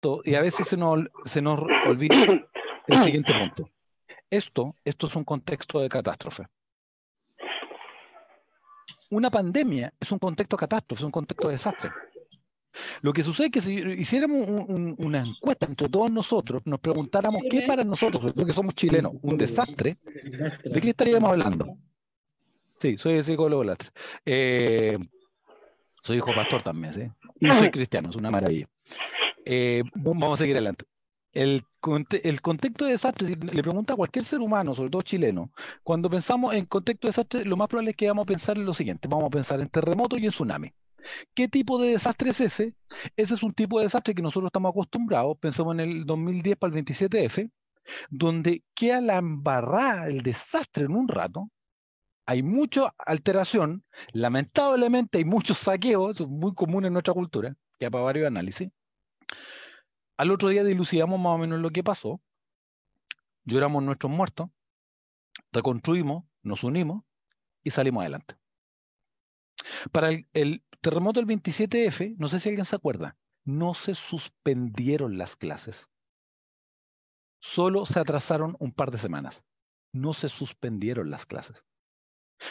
esto, y a veces se nos, se nos olvida el siguiente punto. Esto, esto es un contexto de catástrofe. Una pandemia es un contexto de catástrofe, es un contexto de desastre. Lo que sucede es que si hiciéramos una encuesta entre todos nosotros, nos preguntáramos qué para nosotros, que somos chilenos, un desastre, ¿de qué estaríamos hablando? Sí, soy psicólogo eh, soy hijo pastor también, ¿sí? Y soy cristiano, es una maravilla. Eh, vamos a seguir adelante. El, contexto de desastre, si le pregunta a cualquier ser humano, sobre todo chileno, cuando pensamos en contexto de desastre, lo más probable es que vamos a pensar en lo siguiente, vamos a pensar en terremoto y en tsunami. ¿Qué tipo de desastre es ese? Ese es un tipo de desastre que nosotros estamos acostumbrados, pensamos en el 2010 para el 27F, donde queda la embarrada, el desastre en un rato, hay mucha alteración, lamentablemente hay muchos saqueos, eso es muy común en nuestra cultura, que para varios análisis. Al otro día dilucidamos más o menos lo que pasó, lloramos nuestros muertos, reconstruimos, nos unimos y salimos adelante. Para el, terremoto del 27F, no sé si alguien se acuerda, no se suspendieron las clases. Solo se atrasaron un par de semanas. No se suspendieron las clases.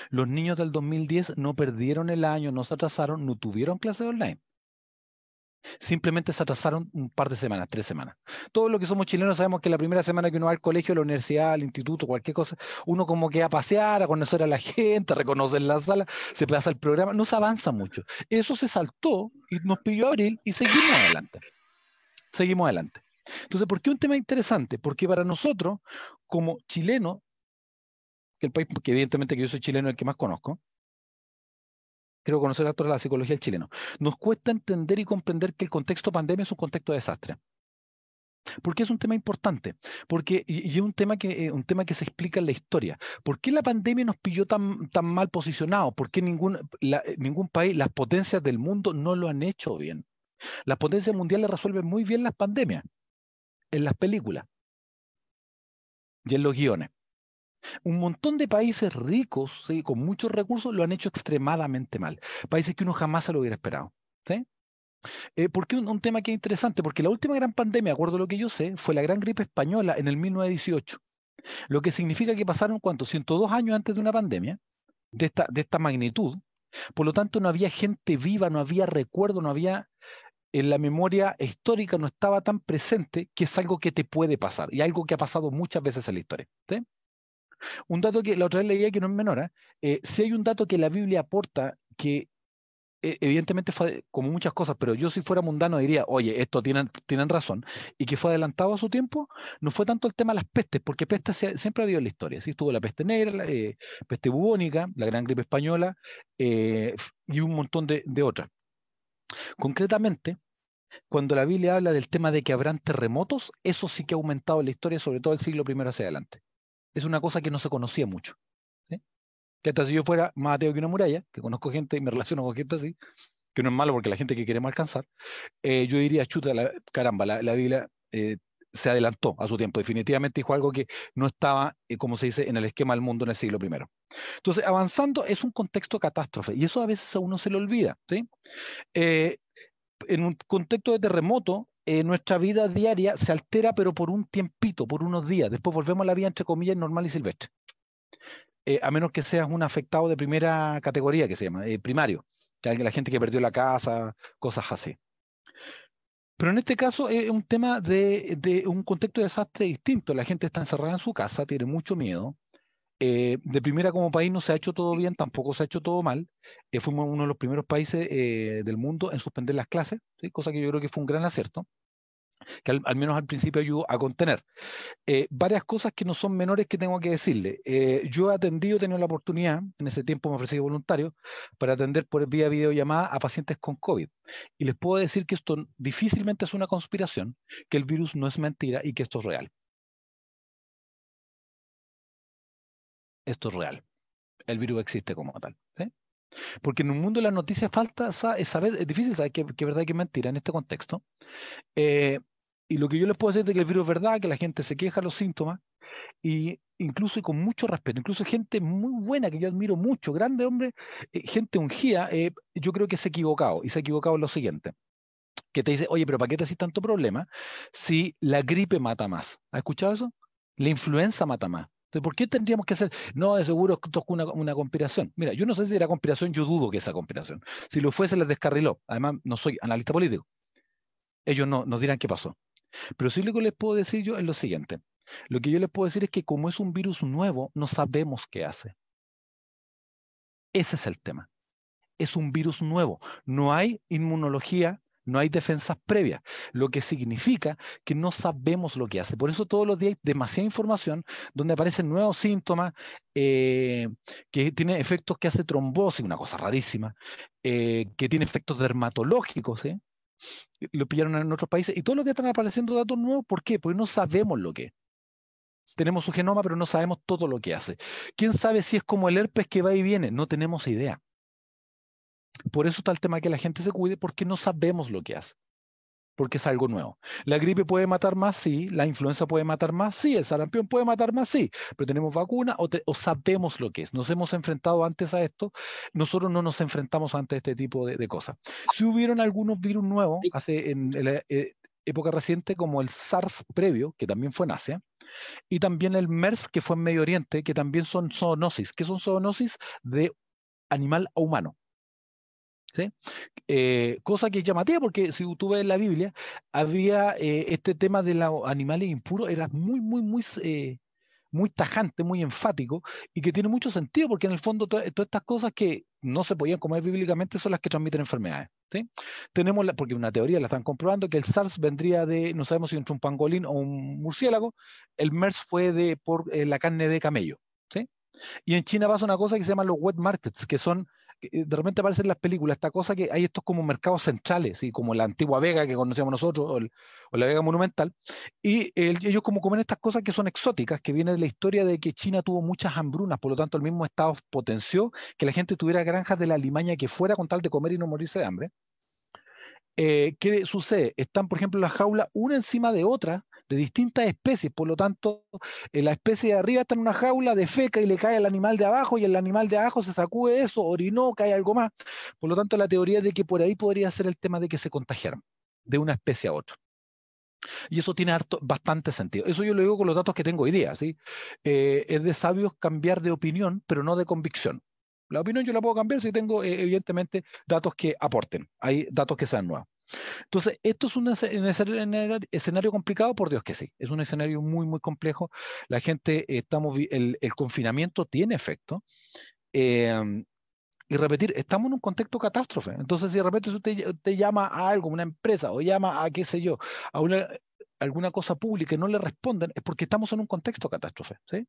Los niños del 2010 no perdieron el año, no se atrasaron, no tuvieron clases online. Simplemente se atrasaron un par de semanas, tres semanas. Todos los que somos chilenos sabemos que la primera semana que uno va al colegio, a la universidad, al instituto, cualquier cosa, uno como que a pasear, a conocer a la gente, a reconocer la sala, se pasa el programa, no se avanza mucho. Eso se saltó y nos pilló abril y seguimos adelante. Seguimos adelante. Entonces, ¿por qué un tema interesante? Porque para nosotros, como chilenos, que el país, porque evidentemente que yo soy chileno el que más conozco, creo conocer a toda la psicología del chileno. Nos cuesta entender y comprender que el contexto pandemia es un contexto de desastre. Porque es un tema importante, porque y, es un tema que eh, un tema que se explica en la historia. ¿Por qué la pandemia nos pilló tan, tan mal posicionado? ¿Por qué ningún, ningún país, las potencias del mundo no lo han hecho bien? Las potencias mundiales resuelven muy bien las pandemias en las películas y en los guiones. Un montón de países ricos, con muchos recursos, lo han hecho extremadamente mal. Países que uno jamás se lo hubiera esperado. ¿sí? Eh, ¿Por qué un, tema que es interesante? Porque la última gran pandemia, acuerdo a lo que yo sé, fue la gran gripe española en el 1918. Lo que significa que pasaron, ¿cuántos? 102 años antes de una pandemia de esta, de esta magnitud. Por lo tanto, no había gente viva, no había recuerdo, no había en la memoria histórica no estaba tan presente que es algo que te puede pasar y algo que ha pasado muchas veces en la historia. ¿sí? Un dato que la otra vez leía que no es menor, ¿eh? Eh, si hay un dato que la Biblia aporta que eh, evidentemente fue como muchas cosas, pero yo si fuera mundano diría, oye, esto tienen, tienen razón, y que fue adelantado a su tiempo, no fue tanto el tema de las pestes, porque pestes siempre ha habido en la historia, ¿sí? estuvo la peste negra, la peste bubónica, la gran gripe española, y un montón de, de otras. Concretamente, cuando la Biblia habla del tema de que habrán terremotos, eso sí que ha aumentado en la historia, sobre todo el siglo I hacia adelante es una cosa que no se conocía mucho. Que hasta si yo fuera más ateo que una muralla, que conozco gente y me relaciono con gente así, que no es malo porque la gente que queremos alcanzar, eh, yo diría, chuta, la, caramba, la, Biblia eh, se adelantó a su tiempo. Definitivamente dijo algo que no estaba, eh, como se dice, en el esquema del mundo en el siglo I. Entonces, avanzando es un contexto catástrofe y eso a veces a uno se le olvida. en un contexto de terremoto, eh, nuestra vida diaria se altera, pero por un tiempito, por unos días. Después volvemos a la vida, entre comillas, normal y silvestre. Eh, a menos que seas un afectado de primera categoría, que se llama, eh, primario, la gente que perdió la casa, cosas así. Pero en este caso es un tema de, un contexto de desastre distinto. La gente está encerrada en su casa, tiene mucho miedo, de primera como país no se ha hecho todo bien, tampoco se ha hecho todo mal. Fuimos uno de los primeros países del mundo en suspender las clases, cosa que yo creo que fue un gran acierto, que al, menos al principio ayudó a contener. varias cosas que no son menores que tengo que decirle. yo he atendido, he tenido la oportunidad, en ese tiempo me ofrecí voluntario, para atender por vía videollamada a pacientes con COVID. Y les puedo decir que esto difícilmente es una conspiración, que el virus no es mentira y que esto es real. esto es real. El virus existe como tal. Porque en un mundo de las noticias falta saber, es difícil saber qué, verdad y qué mentira en este contexto. Eh, y lo que yo les puedo decir es que el virus es verdad, que la gente se queja de los síntomas, y incluso y con mucho respeto, incluso gente muy buena que yo admiro mucho, grande hombre, eh, gente ungía, eh, yo creo que se ha equivocado, y se ha equivocado en lo siguiente, que te dice, oye, pero ¿para qué te haces tanto problema si la gripe mata más? ¿Has escuchado eso? La influenza mata más. Entonces, ¿por qué tendríamos que hacer? No, de seguro es una, una conspiración. Mira, yo no sé si era conspiración, yo dudo que esa conspiración. Si lo fuese, les descarriló. Además, no soy analista político. Ellos no nos dirán qué pasó. Pero sí lo que les puedo decir yo es lo siguiente. Lo que yo les puedo decir es que como es un virus nuevo, no sabemos qué hace. Ese es el tema. Es un virus nuevo. No hay inmunología no hay defensas previas, lo que significa que no sabemos lo que hace. Por eso todos los días hay demasiada información donde aparecen nuevos síntomas, eh, que tiene efectos que hace trombosis, una cosa rarísima, eh, que tiene efectos dermatológicos, ¿eh? Lo pillaron en otros países, y todos los días están apareciendo datos nuevos, ¿por qué? Porque no sabemos lo que es. Tenemos su genoma, pero no sabemos todo lo que hace. ¿Quién sabe si es como el herpes que va y viene? No tenemos idea. Por eso está el tema que la gente se cuide, porque no sabemos lo que hace. Porque es algo nuevo. ¿La gripe puede matar más? Sí. ¿La influenza puede matar más? Sí. ¿El sarampión puede matar más? Sí. Pero tenemos vacuna o, sabemos lo que es. Nos hemos enfrentado antes a esto. Nosotros no nos enfrentamos ante este tipo de, cosas. Si hubieron algunos virus nuevos hace en, la eh, época reciente, como el SARS previo, que también fue en Asia, y también el MERS, que fue en Medio Oriente, que también son zoonosis. ¿Qué son zoonosis? De animal a humano. ¿Sí? Eh, cosa que es llamativa porque si tú ves en la Biblia, había eh, este tema de los animales impuros, era muy, muy, muy, eh, muy tajante, muy enfático y que tiene mucho sentido porque en el fondo todas estas cosas que no se podían comer bíblicamente son las que transmiten enfermedades. ¿sí? Tenemos, la, porque una teoría la están comprobando, que el SARS vendría de, no sabemos si entre un pangolín o un murciélago, el MERS fue de, por la carne de camello. ¿sí? Y en China pasa una cosa que se llama los wet markets, que son eh, de repente aparece en las películas esta cosa que hay estos como mercados centrales, y como la antigua Vega que conocíamos nosotros, o, la Vega Monumental, y ellos como comen estas cosas que son exóticas, que viene de la historia de que China tuvo muchas hambrunas, por lo tanto el mismo Estado potenció que la gente tuviera granjas de la limaña que fuera con tal de comer y no morirse de hambre. Eh, ¿Qué sucede? Están, por ejemplo, las jaulas una encima de otra, de distintas especies, por lo tanto, eh, la especie de arriba está en una jaula de feca y le cae al animal de abajo y el animal de abajo se sacude eso, orinó, cae algo más. Por lo tanto, la teoría de que por ahí podría ser el tema de que se contagiaron de una especie a otra. Y eso tiene bastante sentido. Eso yo lo digo con los datos que tengo hoy día. ¿sí? Eh, es de sabios cambiar de opinión, pero no de convicción. La opinión yo la puedo cambiar si tengo, eh, evidentemente, datos que aporten. Hay datos que sean nuevos. Entonces, esto es un escenario, complicado, por Dios que sí, es un escenario muy, muy complejo. La gente, estamos, el, confinamiento tiene efecto. Em, y repetir, estamos en un contexto catástrofe. Entonces, si de repente usted, te llama a algo, una empresa, o llama a, qué sé yo, a una, alguna cosa pública y no le responden, es porque estamos en un contexto catástrofe. ¿sí?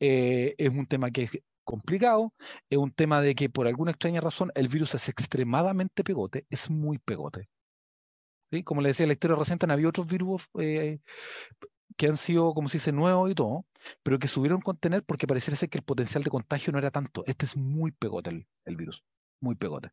Eh, es un tema que complicado, es un tema de que por alguna extraña razón el virus es extremadamente pegote, es muy pegote. Como le decía, en la historia reciente había otros virus eh, que han sido, como se dice, nuevos y todo, pero que subieron contener porque pareciera que el potencial de contagio no era tanto. Este es muy pegote el, virus, muy pegote.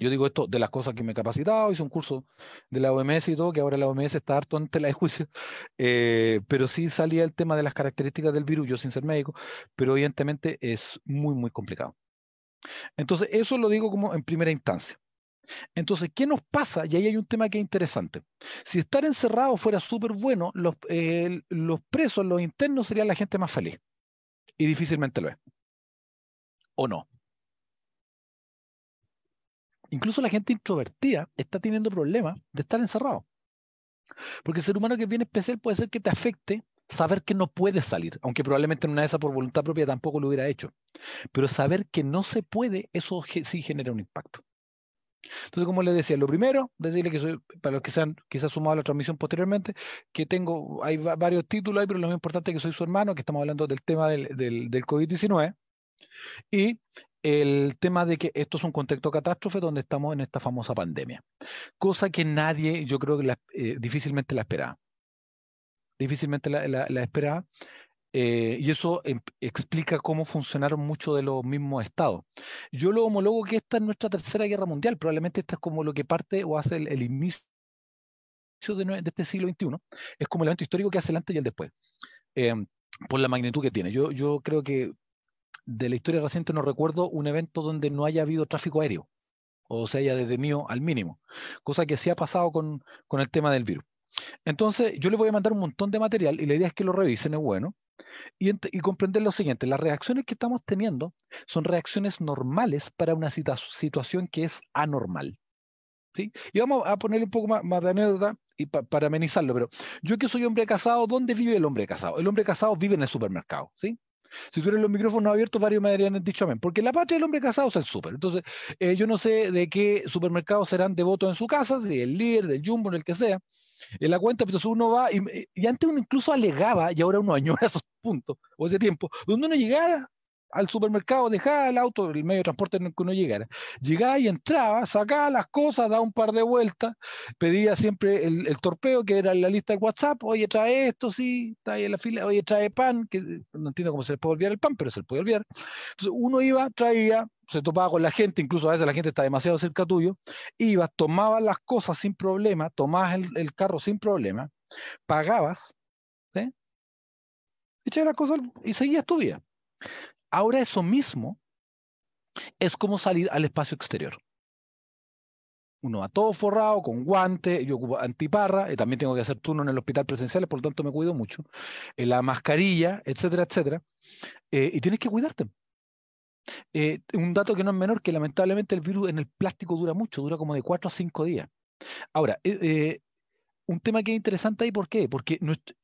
Yo digo esto de las cosas que me he capacitado, hice un curso de la OMS y todo, que ahora la OMS está harto en tela de juicio, eh, pero sí salía el tema de las características del virus, yo sin ser médico, pero evidentemente es muy, muy complicado. Entonces, eso lo digo como en primera instancia. Entonces, ¿qué nos pasa? Y ahí hay un tema que es interesante. Si estar encerrado fuera súper bueno, los, los presos, los internos serían la gente más feliz. Y difícilmente lo es. ¿O no? Incluso la gente introvertida está teniendo problemas de estar encerrado. Porque el ser humano que es bien especial puede ser que te afecte saber que no puedes salir, aunque probablemente en una de esas por voluntad propia tampoco lo hubiera hecho. Pero saber que no se puede, eso sí genera un impacto. Entonces, como les decía, lo primero, decirle que soy, para los que se han quizás sumado a la transmisión posteriormente, que tengo, hay varios títulos ahí, pero lo más importante es que soy su hermano, que estamos hablando del tema del, del, COVID-19, y el tema de que esto es un contexto catástrofe donde estamos en esta famosa pandemia. Cosa que nadie, yo creo que eh, difícilmente la esperaba. Difícilmente la, la esperaba. Eh, y eso em, explica cómo funcionaron muchos de los mismos estados. Yo lo homologo que esta es nuestra tercera guerra mundial, probablemente esta es como lo que parte o hace el, inicio de, este siglo XXI, es como el evento histórico que hace el antes y el después, em, por la magnitud que tiene. Yo, yo creo que de la historia reciente no recuerdo un evento donde no haya habido tráfico aéreo o se haya detenido al mínimo, cosa que sí ha pasado con, con el tema del virus. Entonces, yo les voy a mandar un montón de material y la idea es que lo revisen, es bueno, y, y comprender lo siguiente, las reacciones que estamos teniendo son reacciones normales para una situación que es anormal. ¿sí? Y vamos a poner un poco más, de anécdota y para amenizarlo, pero yo que soy hombre casado, ¿dónde vive el hombre casado? El hombre casado vive en el supermercado, ¿sí? Si tuvieran los micrófonos abiertos, varios me habrían dicho amén. Porque la patria del hombre casado es el súper. Entonces, eh, yo no sé de qué supermercados serán devotos en su casa, si el líder, del Jumbo, el que sea. En la cuenta, pero uno va, y, y, antes uno incluso alegaba, y ahora uno añora esos puntos, o ese tiempo, donde uno llegara al supermercado, dejaba el auto, el medio de transporte en el que uno llegara. Llegaba y entraba, sacaba las cosas, daba un par de vueltas, pedía siempre el, el torpeo, que era la lista de WhatsApp, oye, trae esto, sí, está ahí en la fila, oye, trae pan, que no entiendo cómo se le puede olvidar el pan, pero se le puede olvidar. Entonces uno iba, traía, se topaba con la gente, incluso a veces la gente está demasiado cerca tuyo, iba, tomabas las cosas sin problema, tomabas el, el carro sin problema, pagabas, ¿sí? echabas las cosas y seguías tu vida. Ahora eso mismo es como salir al espacio exterior. Uno va todo forrado, con guantes, yo ocupo antiparra, y también tengo que hacer turno en el hospital presencial, por lo tanto me cuido mucho. En la mascarilla, etcétera, etcétera. Eh, y tienes que cuidarte. Eh, un dato que no es menor, que lamentablemente el virus en el plástico dura mucho, dura como de 4 a 5 días. Ahora, eh, un tema que es interesante ahí, ¿por qué? Porque nuestro,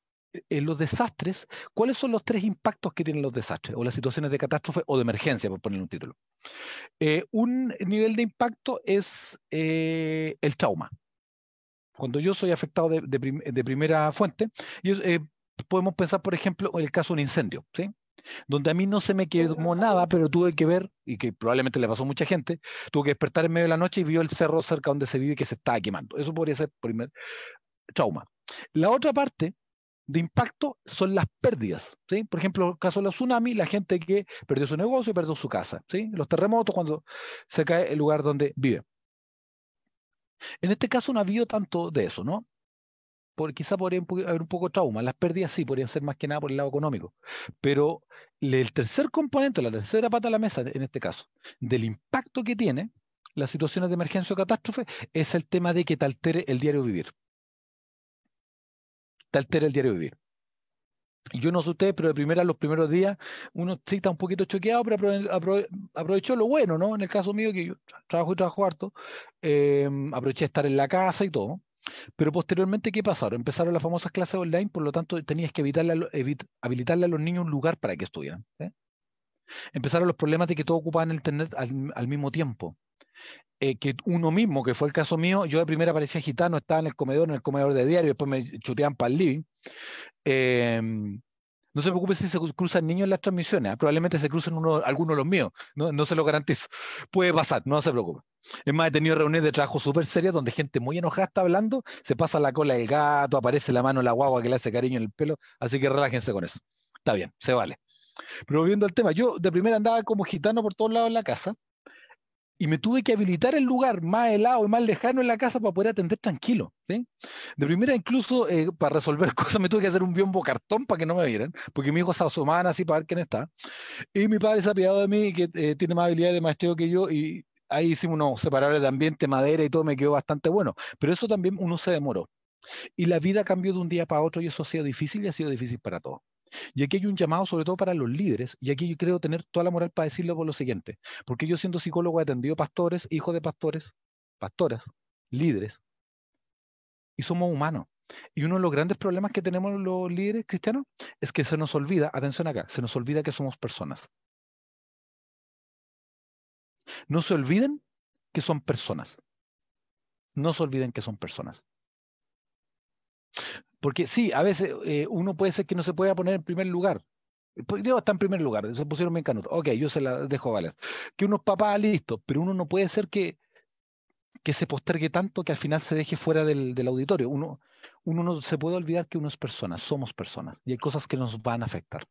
en los desastres, ¿cuáles son los tres impactos que tienen los desastres o las situaciones de catástrofe o de emergencia, por poner un título? Eh, un nivel de impacto es eh, el trauma. Cuando yo soy afectado de, de, prim de primera fuente, yo, eh, podemos pensar, por ejemplo, en el caso de un incendio, ¿sí? donde a mí no se me quemó nada, pero tuve que ver, y que probablemente le pasó a mucha gente, tuve que despertar en medio de la noche y vio el cerro cerca donde se vive que se estaba quemando. Eso podría ser primer trauma. La otra parte de impacto son las pérdidas. ¿sí? Por ejemplo, en el caso de los tsunamis, la gente que perdió su negocio y perdió su casa. ¿sí? Los terremotos, cuando se cae el lugar donde vive. En este caso no ha habido tanto de eso, ¿no? Por, quizá podría haber un poco de trauma. Las pérdidas sí podrían ser más que nada por el lado económico. Pero el tercer componente, la tercera pata de la mesa, en este caso, del impacto que tiene las situaciones de emergencia o catástrofe, es el tema de que te altere el diario vivir te altera el diario vivir. Yo no sé ustedes, pero de primera, los primeros días, uno sí está un poquito choqueado, pero aprovechó lo bueno, ¿no? En el caso mío, que yo trabajo y trabajo harto, eh, aproveché de estar en la casa y todo. Pero posteriormente, ¿qué pasaron? Empezaron las famosas clases online, por lo tanto, tenías que evitarle, evit, habilitarle a los niños un lugar para que estuvieran. Empezaron los problemas de que todos ocupaban el internet al mismo tiempo eh, que uno mismo, que fue el caso mío, yo de primera parecía gitano, estaba en el comedor, en el comedor de diario, después me chuteaban para el living. Eh, no se preocupe si se cruzan niños en las transmisiones, ¿eh? probablemente se crucen uno, algunos de los míos, no, no, se lo garantizo. Puede pasar, no se preocupe. Es más, he tenido reuniones de trabajo súper serias donde gente muy enojada está hablando, se pasa la cola del gato, aparece la mano la guagua que le hace cariño en el pelo, así que relájense con eso. Está bien, se vale. Pero volviendo al tema, yo de primera andaba como gitano por todos lados en la casa, y me tuve que habilitar el lugar más helado y más lejano en la casa para poder atender tranquilo. ¿sí? De primera, incluso eh, para resolver cosas, me tuve que hacer un biombo cartón para que no me vieran, porque mi hijo se asomaban así para ver quién está. Y mi padre se ha pillado de mí, que eh, tiene más habilidad de maestro que yo, y ahí hicimos unos separadores de ambiente, madera y todo, me quedó bastante bueno. Pero eso también uno se demoró. Y la vida cambió de un día para otro y eso ha sido difícil y ha sido difícil para todos. Y aquí hay un llamado sobre todo para los líderes, y aquí yo creo tener toda la moral para decirlo por lo siguiente, porque yo siendo psicólogo he atendido pastores, hijos de pastores, pastoras, líderes, y somos humanos. Y uno de los grandes problemas que tenemos los líderes cristianos es que se nos olvida, atención acá, se nos olvida que somos personas. No se olviden que son personas. No se olviden que son personas. Porque sí, a veces eh, uno puede ser que no se pueda poner en primer lugar. Pues, Dios está en primer lugar, se pusieron bien canuto. Ok, yo se la dejo valer. Que unos papás, listo, pero uno no puede ser que, que se postergue tanto que al final se deje fuera del, del auditorio. Uno, uno no se puede olvidar que uno es persona, somos personas, y hay cosas que nos van a afectar.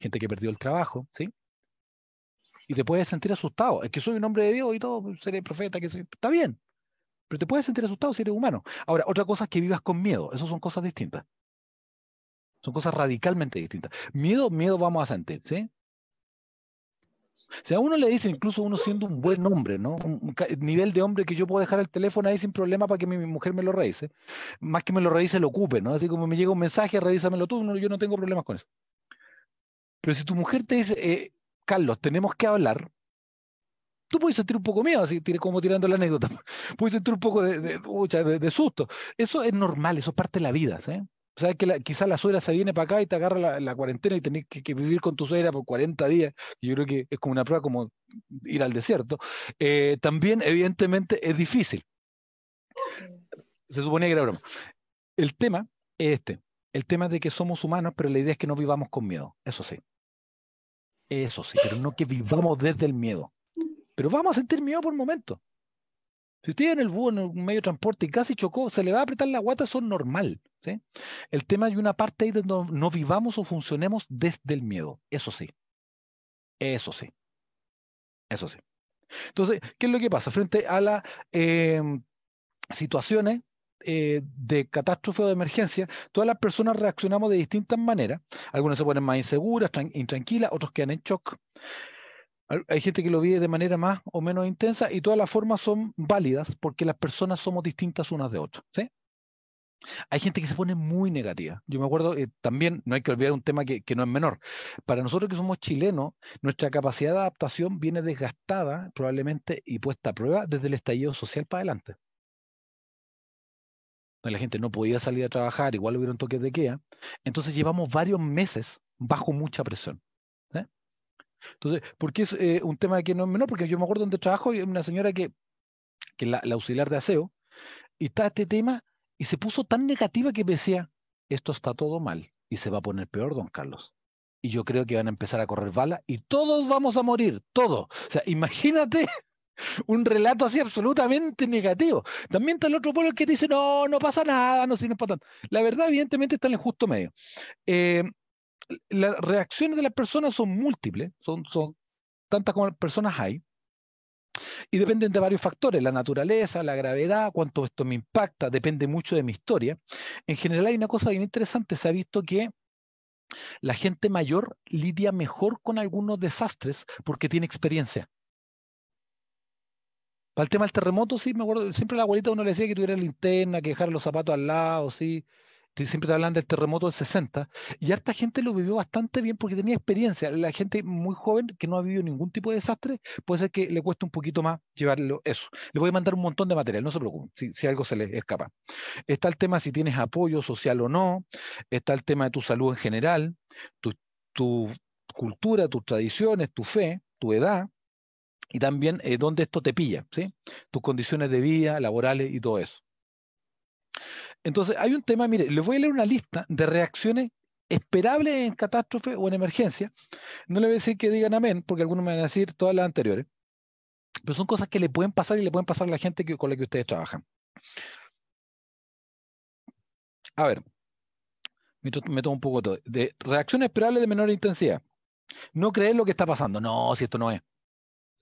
Gente que perdió el trabajo, ¿sí? Y te puedes sentir asustado. Es que soy un hombre de Dios y todo, seré profeta, que soy... está bien pero te puedes sentir asustado si eres humano. Ahora, otra cosa es que vivas con miedo, eso son cosas distintas. Son cosas radicalmente distintas. Miedo, miedo vamos a sentir, ¿sí? Si a uno le dice, incluso uno siendo un buen hombre, ¿no? Un, nivel de hombre que yo puedo dejar el teléfono ahí sin problema para que mi, mujer me lo revise, más que me lo revise, lo ocupe, ¿no? Así como me llega un mensaje, revísamelo tú, yo no tengo problemas con eso. Pero si tu mujer te dice, eh, Carlos, tenemos que hablar, tú puedes sentir un poco miedo, así como tirando la anécdota, puedes sentir un poco de, de, de, susto. Eso es normal, eso es parte de la vida, ¿sí? O sea, que quizás la suegra se viene para acá y te agarra la, cuarentena y tenés que, vivir con tu suegra por 40 días. Yo creo que es como una prueba como ir al desierto. Eh, también, evidentemente, es difícil. Se suponía que era broma. El tema es este. El tema de que somos humanos, pero la idea es que no vivamos con miedo. Eso sí. Eso sí, pero no que vivamos desde el miedo. Pero vamos a sentir miedo por un momento. Si usted en el búho, en un medio de transporte y casi chocó, se le va a apretar la guata, eso es normal. El tema hay una parte ahí donde no, vivamos o funcionemos desde el miedo. Eso sí. Eso sí. Eso sí. Entonces, ¿qué es lo que pasa? Frente a las em, situaciones eh, de catástrofe o de emergencia, todas las personas reaccionamos de distintas maneras. Algunas se ponen más inseguras, intranquilas, otros quedan en shock. Hay gente que lo vive de manera más o menos intensa y todas las formas son válidas porque las personas somos distintas unas de otras. ¿sí? Hay gente que se pone muy negativa. Yo me acuerdo, eh, también no hay que olvidar un tema que, no es menor. Para nosotros que somos chilenos, nuestra capacidad de adaptación viene desgastada probablemente y puesta a prueba desde el estallido social para adelante. La gente no podía salir a trabajar, igual hubiera un toque de queda. Entonces llevamos varios meses bajo mucha presión. Entonces, ¿por qué es eh, un tema que no es menor? Porque yo me acuerdo donde trabajo, y una señora que, que la, auxiliar de aseo, y está este tema, y se puso tan negativa que me decía, esto está todo mal, y se va a poner peor, don Carlos. Y yo creo que van a empezar a correr balas, y todos vamos a morir, todos. O sea, imagínate un relato así absolutamente negativo. También está el otro pueblo que dice, no, no pasa nada, no sirve para tanto. La verdad, evidentemente, está en el justo medio. Eh, las reacciones de las personas son múltiples, son, tantas como personas hay, y dependen de varios factores, la naturaleza, la gravedad, cuánto esto me impacta, depende mucho de mi historia. En general hay una cosa bien interesante, se ha visto que la gente mayor lidia mejor con algunos desastres porque tiene experiencia. Para el tema del terremoto, sí, me acuerdo, siempre la abuelita uno le decía que tuviera linterna, que dejara los zapatos al lado, sí, siempre te hablan del terremoto del 60, y harta gente lo vivió bastante bien porque tenía experiencia. La gente muy joven que no ha vivido ningún tipo de desastre, puede ser que le cueste un poquito más llevarlo eso. Le voy a mandar un montón de material, no se preocupen, si, algo se le escapa. Está el tema si tienes apoyo social o no, está el tema de tu salud en general, tu, tu cultura, tus tradiciones, tu fe, tu edad, y también eh, dónde esto te pilla, ¿sí? tus condiciones de vida, laborales y todo eso. Entonces, hay un tema, mire, les voy a leer una lista de reacciones esperables en catástrofe o en emergencia. No le voy a decir que digan amén, porque algunos me van a decir todas las anteriores, pero son cosas que le pueden pasar y le pueden pasar a la gente con la que ustedes trabajan. A ver, me, tomo un poco todo. De reacciones esperables de menor intensidad. No creer lo que está pasando. No, si esto no es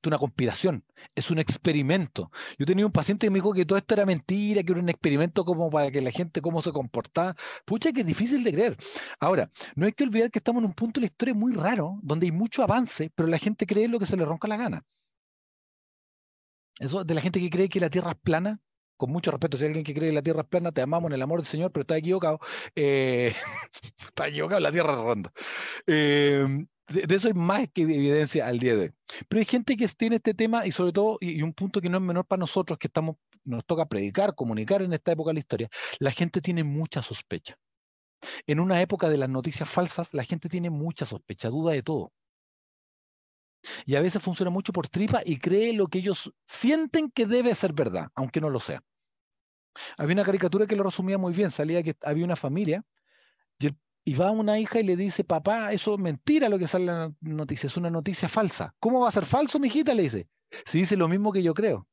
una conspiración, es un experimento. Yo tenía un paciente que me dijo que todo esto era mentira, que era un experimento como para que la gente cómo se comportaba. Pucha, que es difícil de creer. Ahora, no hay que olvidar que estamos en un punto de la historia muy raro, donde hay mucho avance, pero la gente cree lo que se le ronca la gana. Eso de la gente que cree que la Tierra es plana, con mucho respeto, si hay alguien que cree que la Tierra es plana, te amamos en el amor del Señor, pero está equivocado. Eh, está equivocado, la Tierra es ronda. Eh, de, eso hay más que evidencia al día de hoy. Pero hay gente que tiene este tema y sobre todo, y, un punto que no es menor para nosotros, que estamos, nos toca predicar, comunicar en esta época de la historia, la gente tiene mucha sospecha. En una época de las noticias falsas, la gente tiene mucha sospecha, duda de todo. Y a veces funciona mucho por tripa y cree lo que ellos sienten que debe ser verdad, aunque no lo sea. Había una caricatura que lo resumía muy bien, salía que había una familia y el y va una hija y le dice, papá, eso es mentira lo que sale en la noticia, es una noticia falsa. ¿Cómo va a ser falso, mi hijita? Le dice. Si dice lo mismo que yo creo.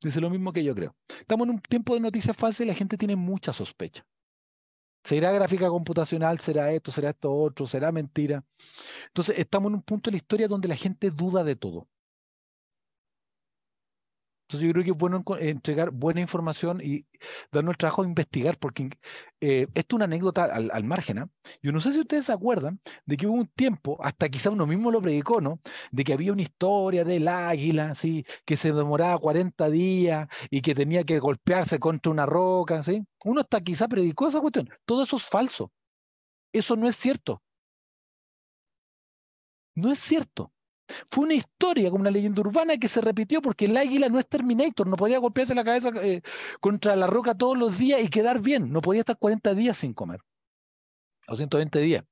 Dice lo mismo que yo creo. Estamos en un tiempo de noticias falsas y la gente tiene mucha sospecha. ¿Será gráfica computacional? ¿Será esto? ¿Será esto otro? ¿Será mentira? Entonces, estamos en un punto de la historia donde la gente duda de todo. Entonces yo creo que es bueno entregar buena información y darnos el trabajo de investigar, porque eh, esto es una anécdota al, margen. ¿ah? Yo no sé si ustedes se acuerdan de que hubo un tiempo, hasta quizá uno mismo lo predicó, ¿no? De que había una historia del águila, ¿sí? Que se demoraba 40 días y que tenía que golpearse contra una roca, ¿sí? Uno hasta quizá predicó esa cuestión. Todo eso es falso. Eso no es cierto. No es cierto. Fue una historia, como una leyenda urbana que se repitió porque el águila no es Terminator, no podía golpearse la cabeza eh, contra la roca todos los días y quedar bien, no podía estar 40 días sin comer, o 120 días.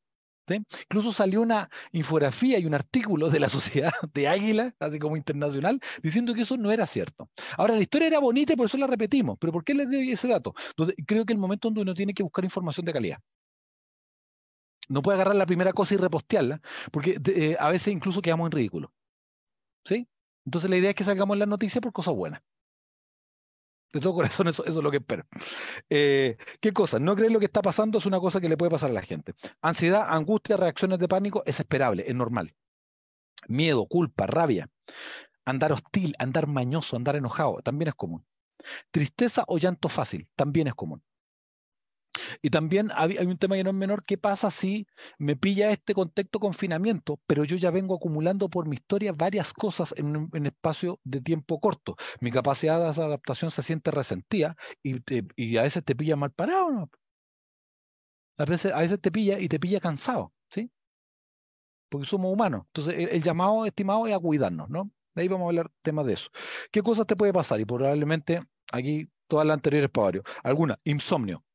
Incluso salió una infografía y un artículo de la Sociedad de Águila, así como internacional, diciendo que eso no era cierto. Ahora, la historia era bonita y por eso la repetimos, pero ¿por qué les doy ese dato? creo que el momento donde uno tiene que buscar información de calidad. No puede agarrar la primera cosa y repostearla, porque eh, a veces incluso quedamos en ridículo. ¿Sí? Entonces la idea es que salgamos las noticias por cosas buenas. De todo corazón, eso, eso es lo que espero. Eh, ¿Qué cosa? No creer lo que está pasando es una cosa que le puede pasar a la gente. Ansiedad, angustia, reacciones de pánico es esperable, es normal. Miedo, culpa, rabia, andar hostil, andar mañoso, andar enojado, también es común. Tristeza o llanto fácil, también es común. Y también hay, un tema que no es menor, ¿qué pasa si me pilla este contexto confinamiento, pero yo ya vengo acumulando por mi historia varias cosas en un espacio de tiempo corto? Mi capacidad de adaptación se siente resentida y, a veces te pilla mal parado. A veces, te pilla y te pilla cansado, ¿sí? Porque somos humanos. Entonces, el, el llamado, estimado, es a cuidarnos, ¿no? De ahí vamos a hablar temas de eso. ¿Qué cosas te puede pasar? Y probablemente aquí todas las anteriores para varios. Alguna, insomnio.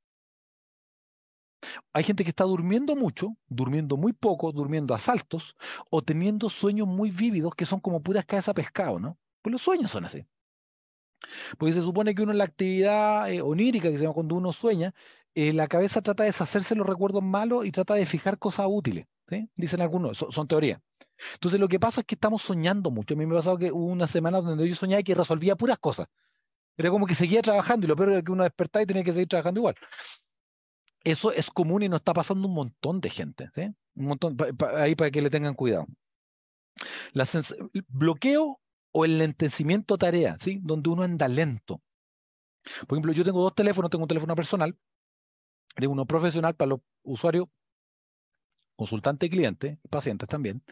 Hay gente que está durmiendo mucho, durmiendo muy poco, durmiendo a saltos o teniendo sueños muy vívidos que son como puras cabezas a pescado, ¿no? Pues los sueños son así. Porque se supone que uno en la actividad eh, onírica, que se llama cuando uno sueña, eh, la cabeza trata de deshacerse los recuerdos malos y trata de fijar cosas útiles. ¿sí? Dicen algunos, son teorías. Entonces lo que pasa es que estamos soñando mucho. A mí me ha pasado que hubo una semana donde yo soñaba que resolvía puras cosas. Era como que seguía trabajando y lo peor era que uno despertaba y tenía que seguir trabajando igual eso es común y nos está pasando un montón de gente, ¿sí? Un montón, ahí para que le tengan cuidado. Bloqueo o el lentecimiento tarea, ¿sí? Donde uno anda lento. Por ejemplo, yo tengo dos teléfonos, tengo un teléfono personal, de uno profesional para los usuarios, consultante y cliente, pacientes también.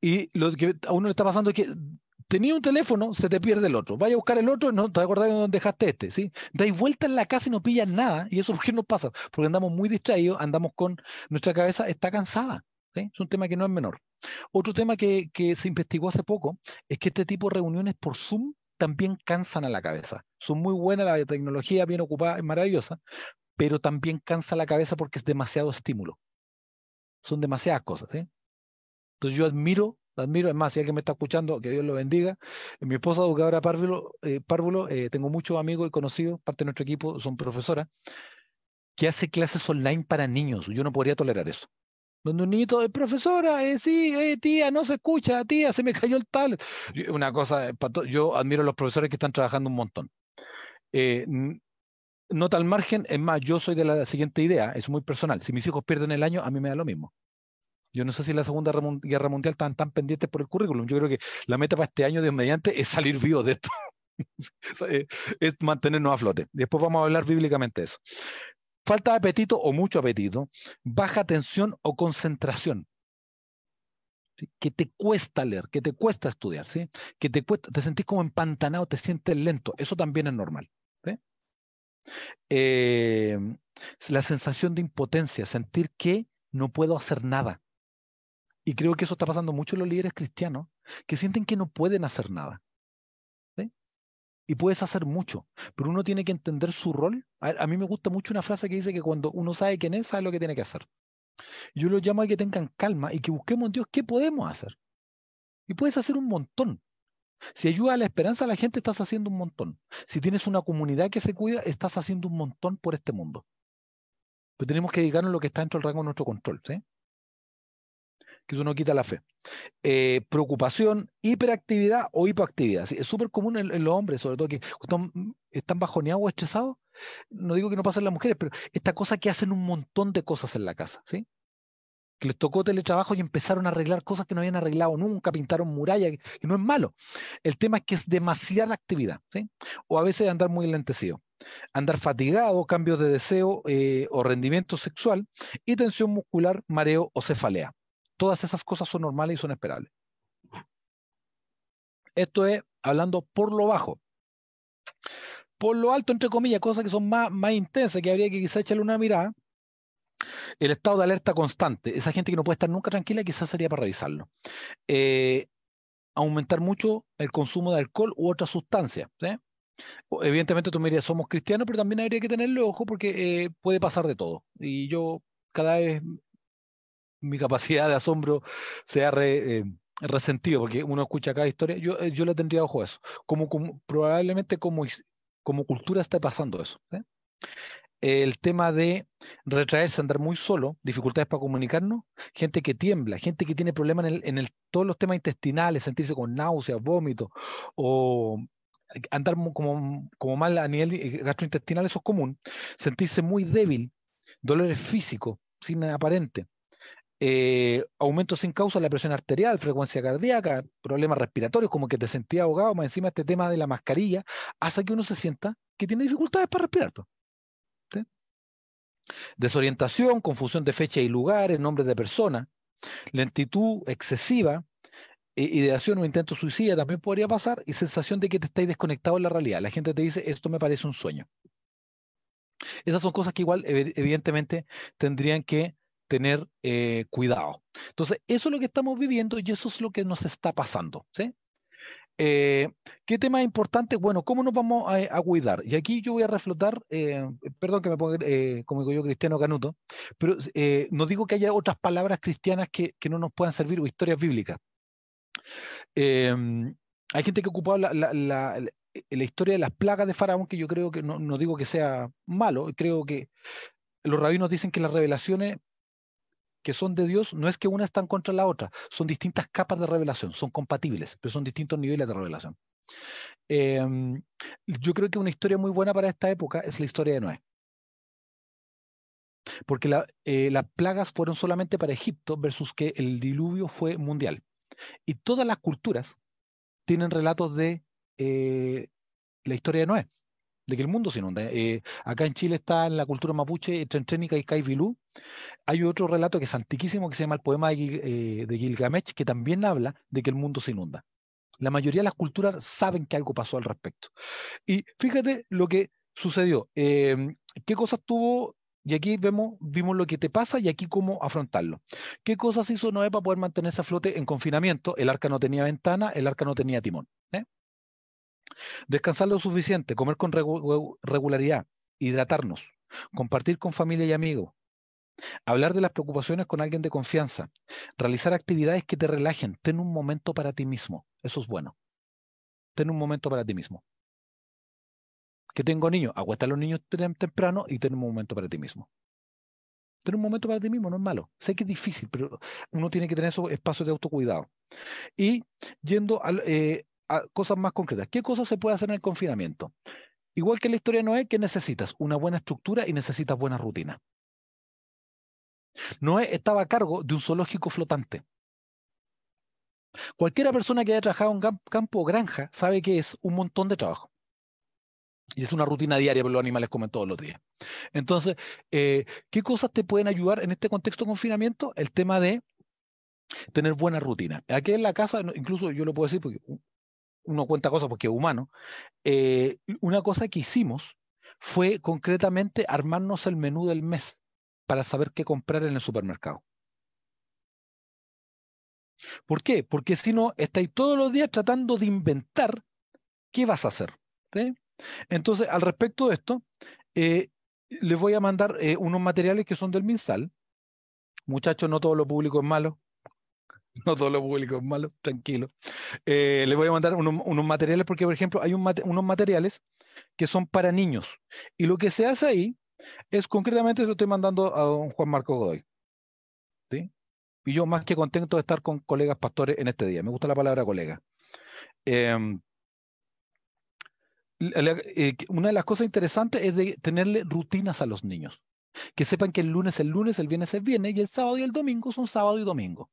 Y lo que a uno le está pasando es que tenía un teléfono, se te pierde el otro. Vaya a buscar el otro, no te acordás de dónde dejaste este, ¿sí? Dais vuelta en la casa y no pillas nada. ¿Y eso por qué nos pasa? Porque andamos muy distraídos, andamos con nuestra cabeza está cansada. Es un tema que no es menor. Otro tema que, se investigó hace poco es que este tipo de reuniones por Zoom también cansan a la cabeza. Son muy buenas, la tecnología bien ocupada es maravillosa, pero también cansa la cabeza porque es demasiado estímulo. Son demasiadas cosas. Entonces yo admiro admiro. Es más, si alguien me está escuchando, que Dios lo bendiga. Mi esposa, educadora eh, Párvulo eh, tengo muchos amigos y conocidos, parte de nuestro equipo son profesoras, que hace clases online para niños. Yo no podría tolerar eso. Donde un niñito, es profesora, eh, sí, eh, tía, no se escucha, tía, se me cayó el tablet. Una cosa, yo admiro a los profesores que están trabajando un montón. nota al margen, es más, yo soy de la siguiente idea, es muy personal. Si mis hijos pierden el año, a mí me da lo mismo. Yo no sé si la Segunda Guerra Mundial están tan pendientes por el currículum. Yo creo que la meta para este año, de mediante, es salir vivo de esto. Eh, es mantenernos a flote. Después vamos a hablar bíblicamente de eso. Falta de apetito o mucho apetito, baja atención o concentración. Que te cuesta leer, que te cuesta estudiar, ¿sí? que te, cuesta, te sentís como empantanado, te sientes lento. Eso también es normal. Eh, la sensación de impotencia, sentir que no puedo hacer nada. Y creo que eso está pasando mucho en los líderes cristianos, que sienten que no pueden hacer nada. Y puedes hacer mucho, pero uno tiene que entender su rol. A, mí me gusta mucho una frase que dice que cuando uno sabe quién es, sabe lo que tiene que hacer. Yo lo llamo a que tengan calma y que busquemos en Dios qué podemos hacer. Y puedes hacer un montón. Si ayuda a la esperanza a la gente, estás haciendo un montón. Si tienes una comunidad que se cuida, estás haciendo un montón por este mundo. Pero tenemos que dedicarnos a lo que está dentro del rango de nuestro control. Que eso no quita la fe. Eh, preocupación, hiperactividad o hipoactividad. Es súper común en, los hombres, sobre todo que están, están bajoneados o estresados. No digo que no pasa en las mujeres, pero esta cosa que hacen un montón de cosas en la casa, ¿sí? que les tocó teletrabajo y empezaron a arreglar cosas que no habían arreglado nunca, pintaron muralla, que, no es malo. El tema es que es demasiada actividad, ¿sí? o a veces andar muy enlentecido. Andar fatigado, cambios de deseo eh, o rendimiento sexual y tensión muscular, mareo o cefalea. Todas esas cosas son normales y son esperables. Esto es hablando por lo bajo. Por lo alto, entre comillas, cosas que son más, más intensas, que habría que quizá echarle una mirada, el estado de alerta constante, esa gente que no puede estar nunca tranquila, quizás sería para revisarlo. Eh, aumentar mucho el consumo de alcohol u otras sustancias. Evidentemente tú me dirías, somos cristianos, pero también habría que tenerle ojo porque eh, puede pasar de todo. Y yo cada vez mi capacidad de asombro se ha eh, resentido, porque uno escucha cada historia, yo, yo le tendría ojo a eso. Como, probablemente como, como cultura está pasando eso el tema de retraerse, andar muy solo, dificultades para comunicarnos, gente que tiembla, gente que tiene problemas en, el, todos los temas intestinales, sentirse con náuseas, vómitos, o andar como, como mal a nivel gastrointestinal, eso es común, sentirse muy débil, dolores físicos, sin aparente. Eh, aumento sin causa de la presión arterial, frecuencia cardíaca, problemas respiratorios, como que te sentías ahogado, más encima este tema de la mascarilla, hace que uno se sienta que tiene dificultades para respirar. Desorientación, confusión de fecha y lugares, nombres de personas, lentitud excesiva, ideación o intento suicida también podría pasar y sensación de que te estáis desconectado en la realidad. La gente te dice, esto me parece un sueño. Esas son cosas que igual evidentemente tendrían que tener eh, cuidado. Entonces, eso es lo que estamos viviendo y eso es lo que nos está pasando. Eh, ¿Qué tema importante? Bueno, ¿cómo nos vamos a, cuidar? Y aquí yo voy a reflotar, eh, perdón que me ponga, eh, como digo yo, cristiano canuto, pero no digo que haya otras palabras cristianas que, no nos puedan servir o historias bíblicas. Em, hay gente que ha ocupado la, la, historia de las plagas de Faraón, que yo creo que no, no digo que sea malo, creo que los rabinos dicen que las revelaciones que son de Dios no es que una está en contra la otra, son distintas capas de revelación, son compatibles, pero son distintos niveles de revelación. Em, yo creo que una historia muy buena para esta época es la historia de Noé. Porque eh, las plagas fueron solamente para Egipto versus que el diluvio fue mundial. Y todas las culturas tienen relatos de eh, la historia de Noé de que el mundo se inunda. Eh, acá en Chile está en la cultura mapuche, Trentrénica y Caibilú. Hay otro relato que es antiquísimo que se llama el poema de, eh, Gilgamesh, que también habla de que el mundo se inunda. La mayoría de las culturas saben que algo pasó al respecto. Y fíjate lo que sucedió. Em, ¿Qué cosas tuvo? Y aquí vemos, vimos lo que te pasa y aquí cómo afrontarlo. ¿Qué cosas hizo Noé para poder mantenerse a flote en confinamiento? El arca no tenía ventana, el arca no tenía timón. ¿eh? Descansar lo suficiente, comer con regularidad, hidratarnos, compartir con familia y amigos, hablar de las preocupaciones con alguien de confianza, realizar actividades que te relajen, ten un momento para ti mismo. Eso es bueno. Ten un momento para ti mismo. Que tengo niños, acuesta a los niños temprano y ten un momento para ti mismo. Ten un momento para ti mismo, no es malo. Sé que es difícil, pero uno tiene que tener esos espacios de autocuidado. Y yendo al, eh, cosas más concretas. ¿Qué cosas se puede hacer en el confinamiento? Igual que la historia Noé, ¿qué necesitas? Una buena estructura y necesitas buena rutina. Noé estaba a cargo de un zoológico flotante. Cualquiera persona que haya trabajado en campo o granja sabe que es un montón de trabajo. Y es una rutina diaria, pero los animales comen todos los días. Entonces, eh, ¿qué cosas te pueden ayudar en este contexto de confinamiento? El tema de tener buena rutina. Aquí en la casa, incluso yo lo puedo decir porque uno cuenta cosas porque es humano, eh, una cosa que hicimos fue concretamente armarnos el menú del mes para saber qué comprar en el supermercado. ¿Por qué? Porque si no, estáis todos los días tratando de inventar qué vas a hacer. Entonces, al respecto de esto, eh, les voy a mandar eh, unos materiales que son del MinSal. Muchachos, no todo lo público es malo. no todo lo público malo, tranquilo. Eh, le voy a mandar unos, materiales porque, por ejemplo, hay unos materiales que son para niños. Y lo que se hace ahí es concretamente, se lo estoy mandando a don Juan Marco Godoy. ¿sí? Y yo más que contento de estar con colegas pastores en este día. Me gusta la palabra colega. Em, eh, una de las cosas interesantes es de tenerle rutinas a los niños. Que sepan que el lunes es el lunes, el viernes es viernes y el sábado y el domingo son sábado y domingo.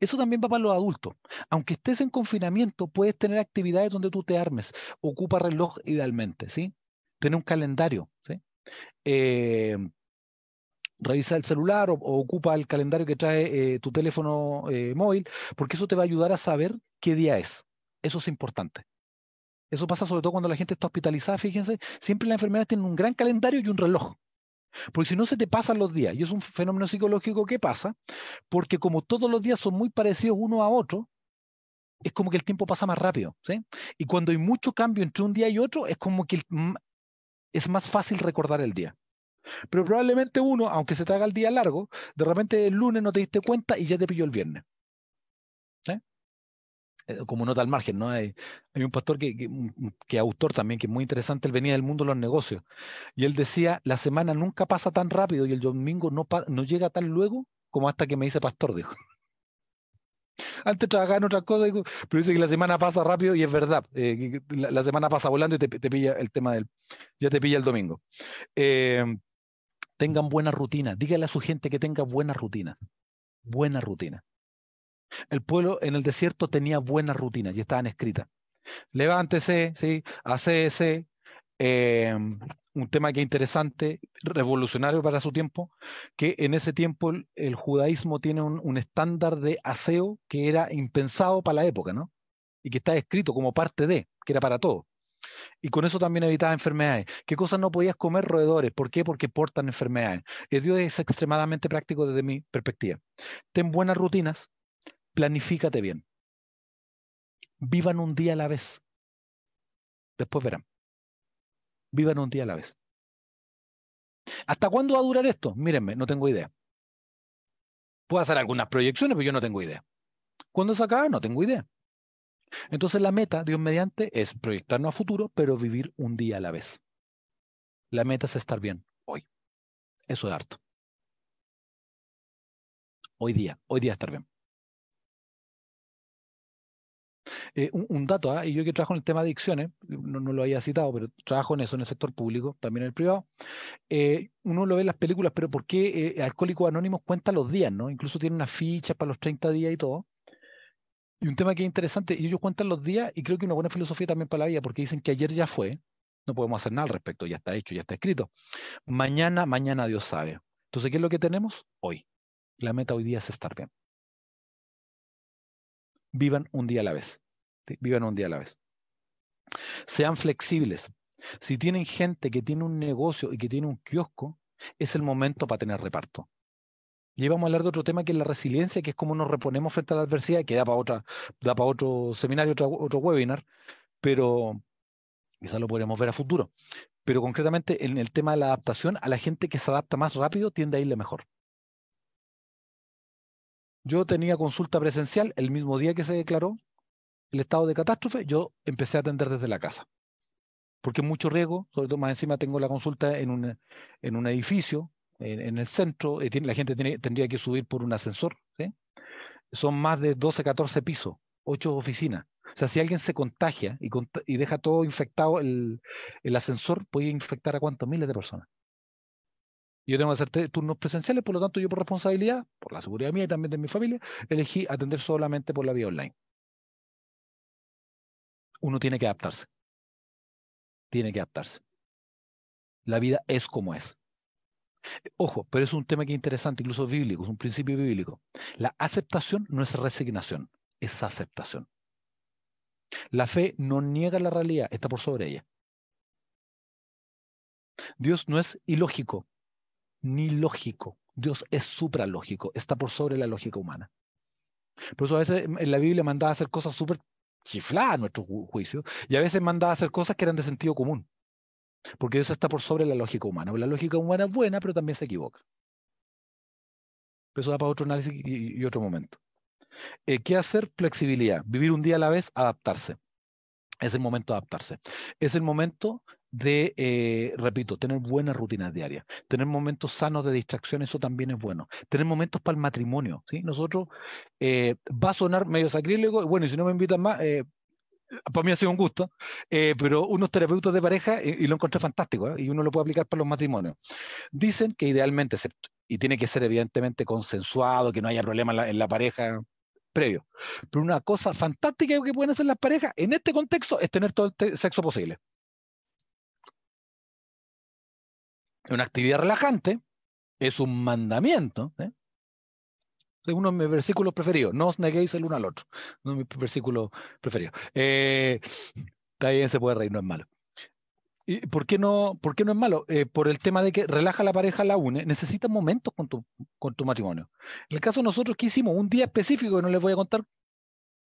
Eso también va para los adultos. Aunque estés en confinamiento, puedes tener actividades donde tú te armes. Ocupa reloj idealmente, ¿sí? Tener un calendario, ¿sí? Eh, revisa el celular o, ocupa el calendario que trae eh, tu teléfono eh, móvil, porque eso te va a ayudar a saber qué día es. Eso es importante. Eso pasa sobre todo cuando la gente está hospitalizada, fíjense, siempre las enfermedades tienen un gran calendario y un reloj. Porque si no se te pasan los días, y es un fenómeno psicológico que pasa, porque como todos los días son muy parecidos uno a otro, es como que el tiempo pasa más rápido. ¿sí? Y cuando hay mucho cambio entre un día y otro, es como que es más fácil recordar el día. Pero probablemente uno, aunque se te haga el día largo, de repente el lunes no te diste cuenta y ya te pilló el viernes. Eh, como nota al margen, ¿no? Hay, hay un pastor que, que, autor también, que es muy interesante, él venía del mundo de los negocios, y él decía, la semana nunca pasa tan rápido y el domingo no, no llega tan luego como hasta que me dice pastor, dijo. Antes trabajaba en otras cosas, pero dice que la semana pasa rápido y es verdad. Eh, la, semana pasa volando y te, pilla el tema del. Ya te pilla el domingo. Eh, tengan buena rutina. Dígale a su gente que tenga buenas rutinas. Buena rutina. El pueblo en el desierto tenía buenas rutinas y estaban escritas. Levántese, ¿sí? ese em, un tema que es interesante, revolucionario para su tiempo, que en ese tiempo el, judaísmo tiene un, estándar de aseo que era impensado para la época, ¿no? Y que está escrito como parte de, que era para todo. Y con eso también evitaba enfermedades. ¿Qué cosas no podías comer? Roedores. ¿Por qué? Porque portan enfermedades. El Dios es extremadamente práctico desde mi perspectiva. Ten buenas rutinas, planifícate bien. Vivan un día a la vez. Después verán. Vivan un día a la vez. ¿Hasta cuándo va a durar esto? Mírenme, no tengo idea. Puedo hacer algunas proyecciones, pero yo no tengo idea. ¿Cuándo se acaba? No tengo idea. Entonces la meta, Dios mediante, es proyectarnos a futuro, pero vivir un día a la vez. La meta es estar bien hoy. Eso es harto. Hoy día, hoy día estar bien. Eh, un, dato, y yo que trabajo en el tema de adicciones, no, lo había citado, pero trabajo en eso, en el sector público, también en el privado. Eh, uno lo ve en las películas, pero ¿por qué eh, Alcohólicos Anónimos cuenta los días, ¿no? Incluso tiene una ficha para los 30 días y todo. Y un tema que es interesante, ellos cuentan los días, y creo que una buena filosofía también para la vida, porque dicen que ayer ya fue, no podemos hacer nada al respecto, ya está hecho, ya está escrito. Mañana, mañana Dios sabe. Entonces, ¿qué es lo que tenemos? Hoy. La meta hoy día es estar bien. Vivan un día a la vez. Vivan un día a la vez. Sean flexibles. Si tienen gente que tiene un negocio y que tiene un kiosco, es el momento para tener reparto. Y vamos a hablar de otro tema que es la resiliencia, que es cómo nos reponemos frente a la adversidad, que da para otra, da para otro seminario, otro, webinar, pero quizás lo podremos ver a futuro. Pero concretamente en el tema de la adaptación, a la gente que se adapta más rápido tiende a irle mejor. Yo tenía consulta presencial el mismo día que se declaró el estado de catástrofe, yo empecé a atender desde la casa. Porque mucho riesgo, sobre todo más encima tengo la consulta en un, en un edificio, en, el centro, la gente tendría que subir por un ascensor. Son más de 12, 14 pisos, 8 oficinas. O sea, si alguien se contagia y, y deja todo infectado, el, el, ascensor puede infectar a cuántos miles de personas. Yo tengo que hacer turnos presenciales, por lo tanto, yo por responsabilidad, por la seguridad mía y también de mi familia, elegí atender solamente por la vía online uno tiene que adaptarse. Tiene que adaptarse. La vida es como es. Ojo, pero es un tema que es interesante, incluso bíblico, es un principio bíblico. La aceptación no es resignación, es aceptación. La fe no niega la realidad, está por sobre ella. Dios no es ilógico, ni lógico. Dios es supralógico, está por sobre la lógica humana. Por eso a veces en la Biblia mandaba hacer cosas súper chiflada a nuestro juicio, y a veces manda a hacer cosas que eran de sentido común, porque eso está por sobre la lógica humana. La lógica humana es buena, pero también se equivoca. Eso da para otro análisis y, otro momento. Eh, ¿Qué hacer? Flexibilidad. Vivir un día a la vez, adaptarse. Es el momento de adaptarse. Es el momento de, eh, repito, tener buenas rutinas diarias, tener momentos sanos de distracción, eso también es bueno. Tener momentos para el matrimonio, ¿sí? Nosotros, eh, va a sonar medio sacrílego, bueno, y si no me invitan más, eh, para mí ha sido un gusto, pero unos terapeutas de pareja, y, lo encontré fantástico, y uno lo puede aplicar para los matrimonios, dicen que idealmente, y tiene que ser evidentemente consensuado, que no haya problema en la, pareja previo, pero una cosa fantástica que pueden hacer las parejas en este contexto es tener todo el sexo posible. Una actividad relajante es un mandamiento, ¿eh? Es uno de mis versículos preferidos. No os neguéis el uno al otro. Uno de mis versículos preferidos. Eh, también se puede reír, no es malo. ¿Y por qué no, por qué no es malo? Eh, por el tema de que relaja la pareja, la une, necesita momentos con tu, con tu matrimonio. En el caso de nosotros, ¿qué hicimos? Un día específico, que no les voy a contar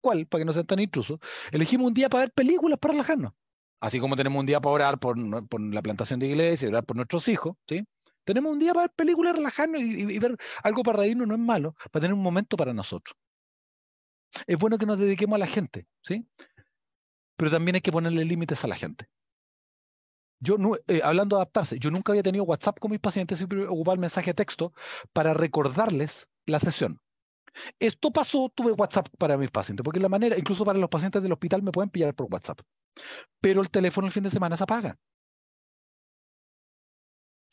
cuál, para que no sean tan intrusos, elegimos un día para ver películas para relajarnos. Así como tenemos un día para orar por, la plantación de iglesia, orar por nuestros hijos, ¿sí? Tenemos un día para ver películas, relajarnos y, ver algo para reírnos, no es malo, para tener un momento para nosotros. Es bueno que nos dediquemos a la gente, ¿sí? Pero también hay que ponerle límites a la gente. Yo, eh, hablando de adaptarse, yo nunca había tenido WhatsApp con mis pacientes, siempre ocupaba el mensaje de texto para recordarles la sesión. Esto pasó, tuve WhatsApp para mis pacientes, porque la manera, incluso para los pacientes del hospital me pueden pillar por WhatsApp. Pero el teléfono el fin de semana se apaga.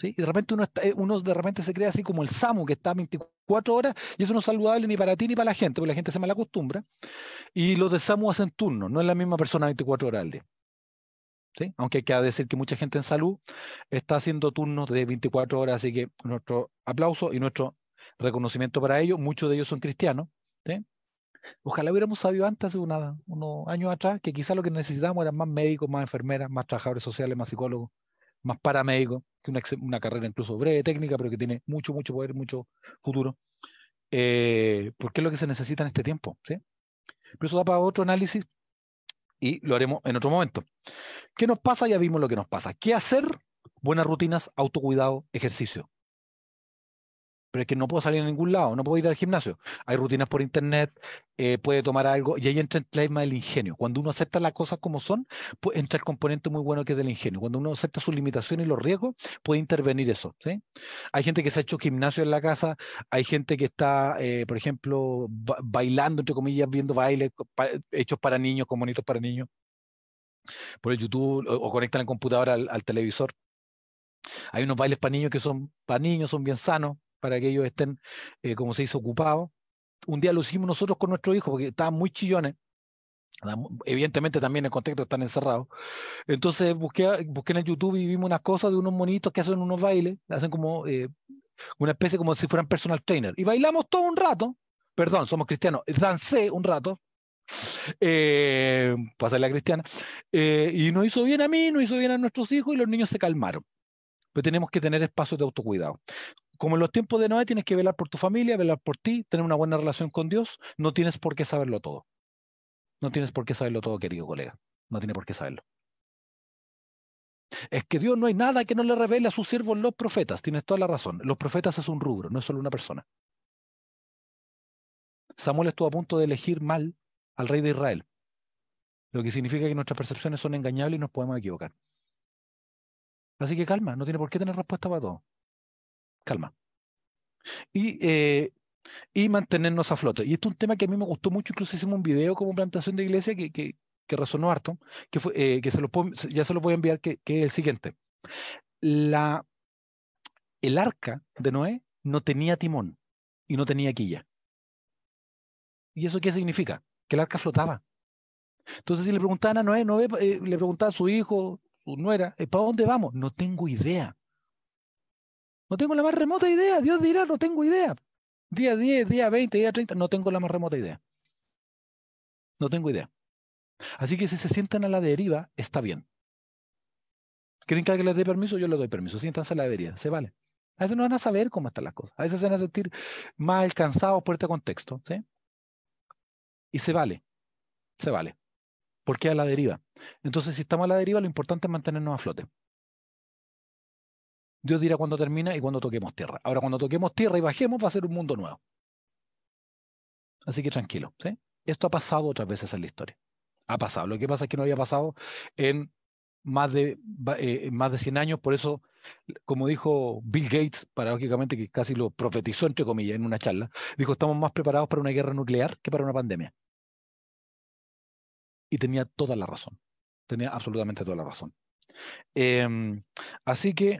Y de repente uno, eh, uno de repente se crea así como el SAMU que está 24 horas y eso no es saludable ni para ti ni para la gente, porque la gente se mal acostumbra. Y los de SAMU hacen turno, no es la misma persona 24 horas. ¿Sí? Aunque hay que decir que mucha gente en salud está haciendo turnos de 24 horas, así que nuestro aplauso y nuestro reconocimiento para ellos. Muchos de ellos son cristianos. Ojalá hubiéramos sabido antes, hace unos años atrás, que quizás lo que necesitábamos eran más médicos, más enfermeras, más trabajadores sociales, más psicólogos más paramédico, que una, una, carrera incluso breve, técnica, pero que tiene mucho, mucho poder, mucho futuro, eh, porque es lo que se necesita en este tiempo. ¿sí? Pero eso da para otro análisis y lo haremos en otro momento. ¿Qué nos pasa? Ya vimos lo que nos pasa. ¿Qué hacer? Buenas rutinas, autocuidado, ejercicio pero es que no puedo salir a ningún lado, no puedo ir al gimnasio. Hay rutinas por internet, eh, puede tomar algo, y ahí entra el tema del ingenio. Cuando uno acepta las cosas como son, entra el componente muy bueno que es del ingenio. Cuando uno acepta sus limitaciones y los riesgos, puede intervenir eso. Hay gente que se ha hecho gimnasio en la casa, hay gente que está, eh, por ejemplo, bailando, entre comillas, viendo bailes hechos para niños, con monitos para niños, por el YouTube, o, conectan el computador al, al televisor. Hay unos bailes para niños que son para niños, son bien sanos, para que ellos estén, eh, como se dice, ocupados. Un día lo hicimos nosotros con nuestro hijo porque estaban muy chillones. Evidentemente también en contexto están encerrados. Entonces busqué, busqué en el YouTube y vimos unas cosas de unos monitos que hacen unos bailes, hacen como eh, una especie como si fueran personal trainer. Y bailamos todo un rato. Perdón, somos cristianos. Dancé un rato. Eh, para la cristiana. Eh, y nos hizo bien a mí, nos hizo bien a nuestros hijos y los niños se calmaron. Pero tenemos que tener espacios de autocuidado como en los tiempos de Noé, tienes que velar por tu familia, velar por ti, tener una buena relación con Dios. No tienes por qué saberlo todo. No tienes por qué saberlo todo, querido colega. No tiene por qué saberlo. Es que Dios no hay nada que no le revele a sus siervos los profetas. Tienes toda la razón. Los profetas es un rubro, no es solo una persona. Samuel estuvo a punto de elegir mal al rey de Israel, lo que significa que nuestras percepciones son engañables y nos podemos equivocar. Así que calma, no tiene por qué tener respuesta para todo calma. Y, eh, y mantenernos a flote. Y esto es un tema que a mí me gustó mucho, incluso hicimos un video como plantación de iglesia que, que, resonó harto, que, fue, eh, que se lo ya se lo voy a enviar, que, que, es el siguiente. La, el arca de Noé no tenía timón y no tenía quilla. ¿Y eso qué significa? Que el arca flotaba. Entonces, si le preguntaban a Noé, Noé eh, le preguntaba a su hijo, su nuera, ¿para dónde vamos? No tengo idea. No tengo la más remota idea. Dios dirá, no tengo idea. Día 10, día 20, día 30, no tengo la más remota idea. No tengo idea. Así que si se sientan a la deriva, está bien. ¿Quieren que les dé permiso? Yo les doy permiso. Siéntanse a la deriva, se vale. A veces no van a saber cómo están las cosas. A veces se van a sentir más cansados por este contexto. ¿sí? Y se vale. Se vale. Porque a la deriva. Entonces, si estamos a la deriva, lo importante es mantenernos a flote. Dios dirá cuando termina y cuando toquemos tierra. Ahora, cuando toquemos tierra y bajemos, va a ser un mundo nuevo. Así que tranquilo. ¿sí? Esto ha pasado otras veces en la historia. Ha pasado. Lo que pasa es que no había pasado en más de, eh, más de 100 años. Por eso, como dijo Bill Gates, paradójicamente, que casi lo profetizó, entre comillas, en una charla, dijo, estamos más preparados para una guerra nuclear que para una pandemia. Y tenía toda la razón. Tenía absolutamente toda la razón. Em, así que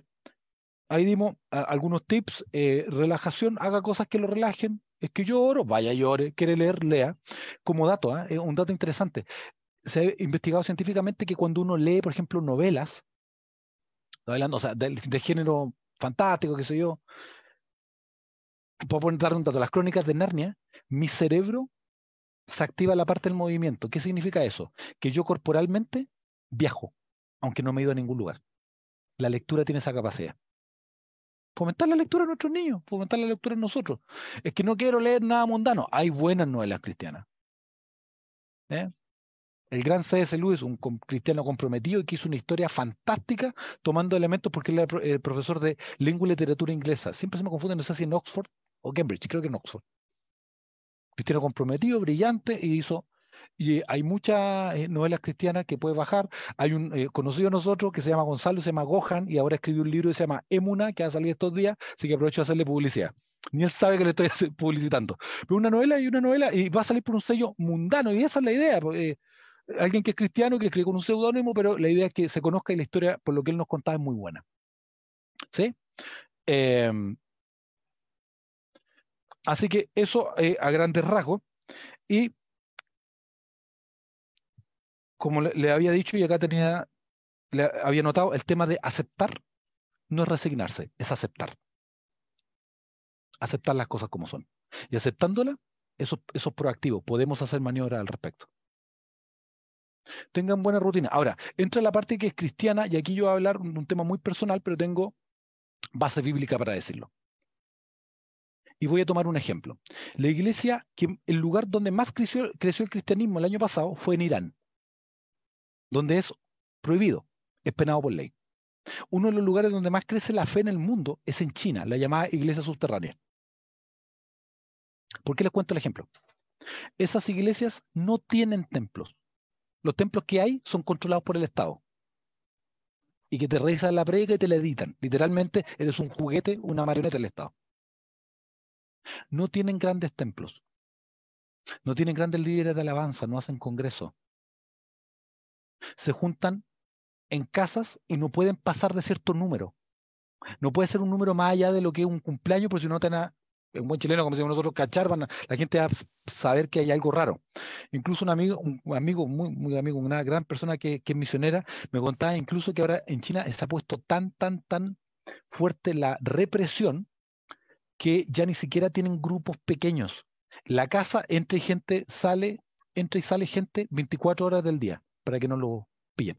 ahí dimos algunos tips. Eh, relajación, haga cosas que lo relajen. Es que lloro, vaya llore, quiere leer, lea. Como dato, ¿eh? un dato interesante. Se ha investigado científicamente que cuando uno lee, por ejemplo, novelas, hablando, o sea, del, género fantástico, qué sé yo, puedo poner, dar un dato, las crónicas de Narnia, mi cerebro se activa la parte del movimiento. ¿Qué significa eso? Que yo corporalmente viajo, aunque no me he ido a ningún lugar. La lectura tiene esa capacidad. Fomentar la lectura en nuestros niños, fomentar la lectura en nosotros. Es que no quiero leer nada mundano. Hay buenas novelas cristianas. ¿Eh? El gran C.S. Lewis, un cristiano comprometido que hizo una historia fantástica tomando elementos porque él era el profesor de lengua y literatura inglesa. Siempre se me confunde, no sé si en Oxford o Cambridge, creo que en Oxford. Cristiano comprometido, brillante, y hizo y hay muchas eh, novelas cristianas que puede bajar. Hay un eh, conocido de nosotros que se llama Gonzalo, se llama Gohan, y ahora escribió un libro que se llama Emuna, que va a salir estos días, así que aprovecho de hacerle publicidad. Ni él sabe que le estoy publicitando. Pero una novela y una novela, y va a salir por un sello mundano, y esa es la idea. Eh, alguien que es cristiano, que escribe con un seudónimo, pero la idea es que se conozca y la historia, por lo que él nos contaba, es muy buena. ¿Sí? Em, así que eso a grandes rasgos. Y como le, había dicho y acá tenía, le había notado, el tema de aceptar no es resignarse, es aceptar. Aceptar las cosas como son. Y aceptándolas, eso, es proactivo, podemos hacer maniobras al respecto. Tengan buena rutina. Ahora, entra la parte que es cristiana, y aquí yo voy a hablar de un tema muy personal, pero tengo base bíblica para decirlo. Y voy a tomar un ejemplo. La iglesia, que el lugar donde más creció el cristianismo el año pasado fue en Irán donde es prohibido, es penado por ley. Uno de los lugares donde más crece la fe en el mundo es en China, la llamada iglesia subterránea. ¿Por qué les cuento el ejemplo? Esas iglesias no tienen templos. Los templos que hay son controlados por el Estado. Y que te revisan la prega y te la editan. Literalmente eres un juguete, una marioneta del Estado. No tienen grandes templos. No tienen grandes líderes de alabanza, no hacen congreso se juntan en casas y no pueden pasar de cierto número. No puede ser un número más allá de lo que es un cumpleaños, porque si no te un buen chileno, como decimos nosotros, cachar, la gente va a saber que hay algo raro. Incluso un amigo, un amigo muy, amigo, una gran persona que, es misionera, me contaba incluso que ahora en China se ha puesto tan, tan, tan fuerte la represión que ya ni siquiera tienen grupos pequeños. La casa entra y gente sale, entra y sale gente 24 horas del día para que no lo pillen.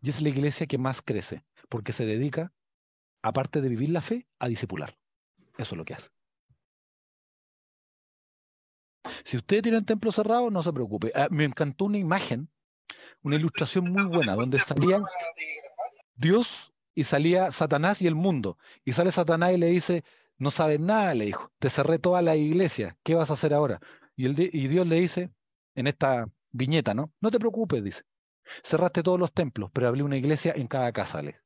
Y es la iglesia que más crece, porque se dedica, aparte de vivir la fe, a discipular. Eso es lo que hace. Si usted tiene un templo cerrado, no se preocupe. Ah, me encantó una imagen, una ilustración muy buena, donde salía Dios y salía Satanás y el mundo. Y sale Satanás y le dice, no sabes nada, le dijo, te cerré toda la iglesia, ¿qué vas a hacer ahora? Y, el, y Dios le dice, en esta viñeta, ¿no? No te preocupes, dice. Cerraste todos los templos, pero abrí una iglesia en cada casa, le.